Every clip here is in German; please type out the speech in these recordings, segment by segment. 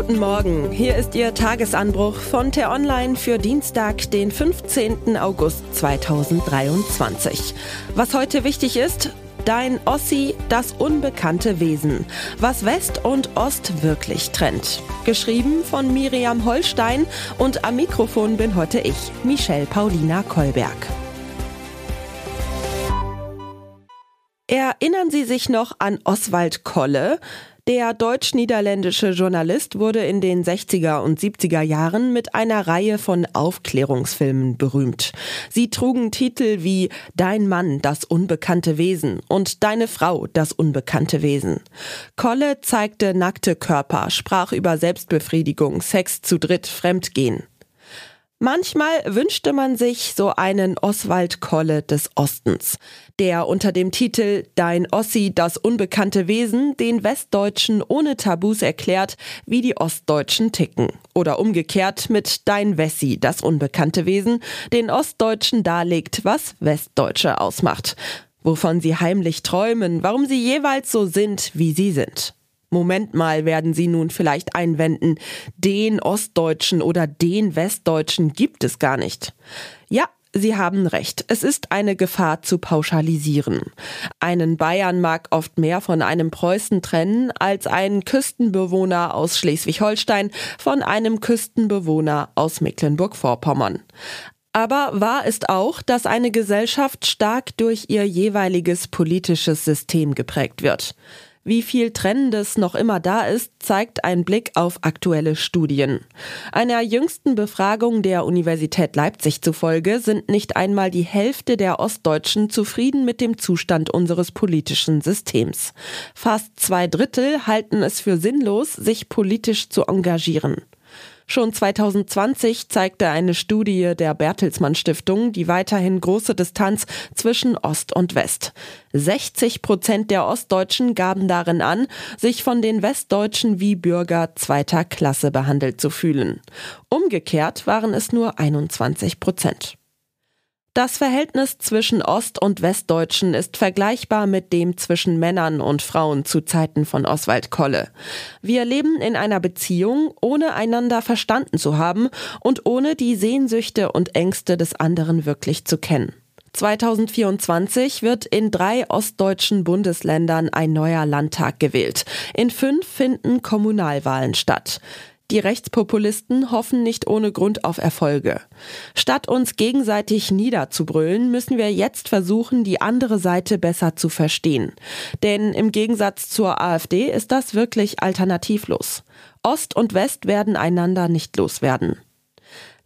Guten Morgen, hier ist Ihr Tagesanbruch von T-Online für Dienstag, den 15. August 2023. Was heute wichtig ist, Dein Ossi, das unbekannte Wesen. Was West und Ost wirklich trennt. Geschrieben von Miriam Holstein und am Mikrofon bin heute ich, Michelle Paulina Kolberg. Erinnern Sie sich noch an Oswald Kolle? Der deutsch-niederländische Journalist wurde in den 60er und 70er Jahren mit einer Reihe von Aufklärungsfilmen berühmt. Sie trugen Titel wie Dein Mann, das unbekannte Wesen und Deine Frau, das unbekannte Wesen. Kolle zeigte nackte Körper, sprach über Selbstbefriedigung, Sex zu dritt, Fremdgehen. Manchmal wünschte man sich so einen Oswald Kolle des Ostens, der unter dem Titel Dein Ossi, das unbekannte Wesen den Westdeutschen ohne Tabus erklärt, wie die Ostdeutschen ticken. Oder umgekehrt mit Dein Wessi, das unbekannte Wesen, den Ostdeutschen darlegt, was Westdeutsche ausmacht. Wovon sie heimlich träumen, warum sie jeweils so sind, wie sie sind. Moment mal, werden Sie nun vielleicht einwenden, den Ostdeutschen oder den Westdeutschen gibt es gar nicht. Ja, Sie haben recht. Es ist eine Gefahr zu pauschalisieren. Einen Bayern mag oft mehr von einem Preußen trennen, als ein Küstenbewohner aus Schleswig-Holstein von einem Küstenbewohner aus Mecklenburg-Vorpommern. Aber wahr ist auch, dass eine Gesellschaft stark durch ihr jeweiliges politisches System geprägt wird. Wie viel Trennendes noch immer da ist, zeigt ein Blick auf aktuelle Studien. Einer jüngsten Befragung der Universität Leipzig zufolge sind nicht einmal die Hälfte der Ostdeutschen zufrieden mit dem Zustand unseres politischen Systems. Fast zwei Drittel halten es für sinnlos, sich politisch zu engagieren. Schon 2020 zeigte eine Studie der Bertelsmann Stiftung die weiterhin große Distanz zwischen Ost und West. 60 Prozent der Ostdeutschen gaben darin an, sich von den Westdeutschen wie Bürger zweiter Klasse behandelt zu fühlen. Umgekehrt waren es nur 21 Prozent. Das Verhältnis zwischen Ost- und Westdeutschen ist vergleichbar mit dem zwischen Männern und Frauen zu Zeiten von Oswald Kolle. Wir leben in einer Beziehung, ohne einander verstanden zu haben und ohne die Sehnsüchte und Ängste des anderen wirklich zu kennen. 2024 wird in drei ostdeutschen Bundesländern ein neuer Landtag gewählt. In fünf finden Kommunalwahlen statt. Die Rechtspopulisten hoffen nicht ohne Grund auf Erfolge. Statt uns gegenseitig niederzubrüllen, müssen wir jetzt versuchen, die andere Seite besser zu verstehen. Denn im Gegensatz zur AfD ist das wirklich alternativlos. Ost und West werden einander nicht loswerden.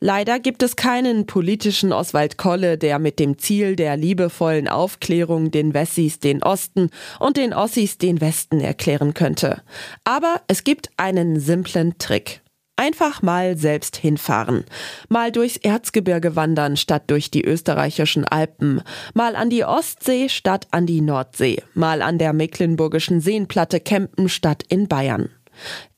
Leider gibt es keinen politischen Oswald Kolle, der mit dem Ziel der liebevollen Aufklärung den Wessis den Osten und den Ossis den Westen erklären könnte. Aber es gibt einen simplen Trick. Einfach mal selbst hinfahren. Mal durchs Erzgebirge wandern statt durch die österreichischen Alpen. Mal an die Ostsee statt an die Nordsee. Mal an der mecklenburgischen Seenplatte campen statt in Bayern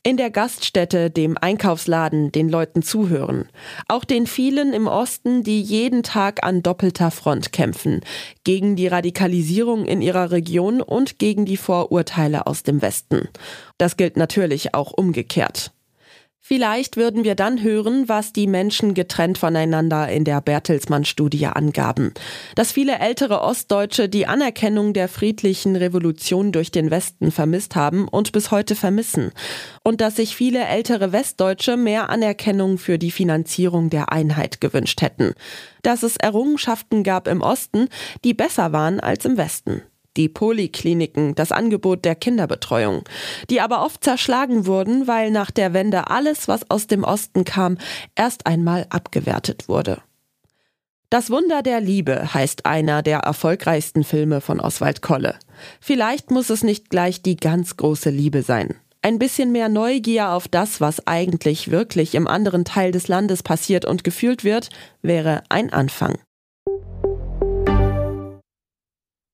in der Gaststätte, dem Einkaufsladen, den Leuten zuhören. Auch den vielen im Osten, die jeden Tag an doppelter Front kämpfen. Gegen die Radikalisierung in ihrer Region und gegen die Vorurteile aus dem Westen. Das gilt natürlich auch umgekehrt. Vielleicht würden wir dann hören, was die Menschen getrennt voneinander in der Bertelsmann-Studie angaben. Dass viele ältere Ostdeutsche die Anerkennung der friedlichen Revolution durch den Westen vermisst haben und bis heute vermissen. Und dass sich viele ältere Westdeutsche mehr Anerkennung für die Finanzierung der Einheit gewünscht hätten. Dass es Errungenschaften gab im Osten, die besser waren als im Westen die Polikliniken, das Angebot der Kinderbetreuung, die aber oft zerschlagen wurden, weil nach der Wende alles, was aus dem Osten kam, erst einmal abgewertet wurde. Das Wunder der Liebe heißt einer der erfolgreichsten Filme von Oswald Kolle. Vielleicht muss es nicht gleich die ganz große Liebe sein. Ein bisschen mehr Neugier auf das, was eigentlich wirklich im anderen Teil des Landes passiert und gefühlt wird, wäre ein Anfang.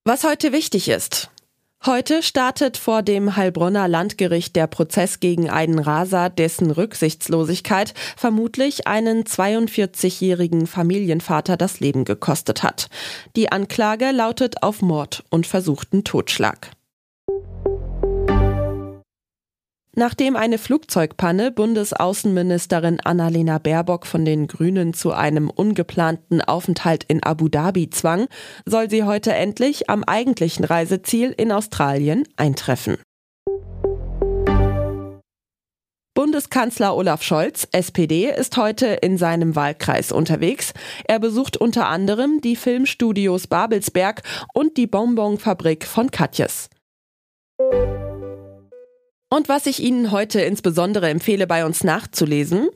Was heute wichtig ist. Heute startet vor dem Heilbronner Landgericht der Prozess gegen einen Raser, dessen Rücksichtslosigkeit vermutlich einen 42-jährigen Familienvater das Leben gekostet hat. Die Anklage lautet auf Mord und versuchten Totschlag. Nachdem eine Flugzeugpanne Bundesaußenministerin Annalena Baerbock von den Grünen zu einem ungeplanten Aufenthalt in Abu Dhabi zwang, soll sie heute endlich am eigentlichen Reiseziel in Australien eintreffen. Bundeskanzler Olaf Scholz, SPD, ist heute in seinem Wahlkreis unterwegs. Er besucht unter anderem die Filmstudios Babelsberg und die Bonbonfabrik von Katjes. Und was ich Ihnen heute insbesondere empfehle, bei uns nachzulesen,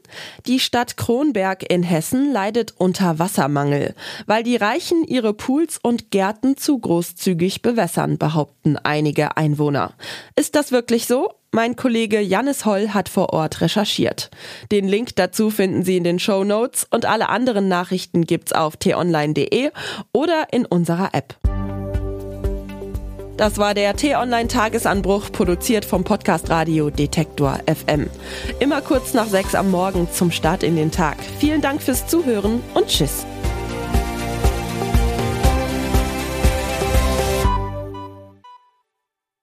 die Stadt Kronberg in Hessen leidet unter Wassermangel, weil die Reichen ihre Pools und Gärten zu großzügig bewässern, behaupten einige Einwohner. Ist das wirklich so? Mein Kollege Jannis Holl hat vor Ort recherchiert. Den Link dazu finden Sie in den Show Notes und alle anderen Nachrichten gibt's auf t-online.de oder in unserer App. Das war der T-Online-Tagesanbruch, produziert vom Podcast Radio Detektor FM. Immer kurz nach sechs am Morgen zum Start in den Tag. Vielen Dank fürs Zuhören und Tschüss.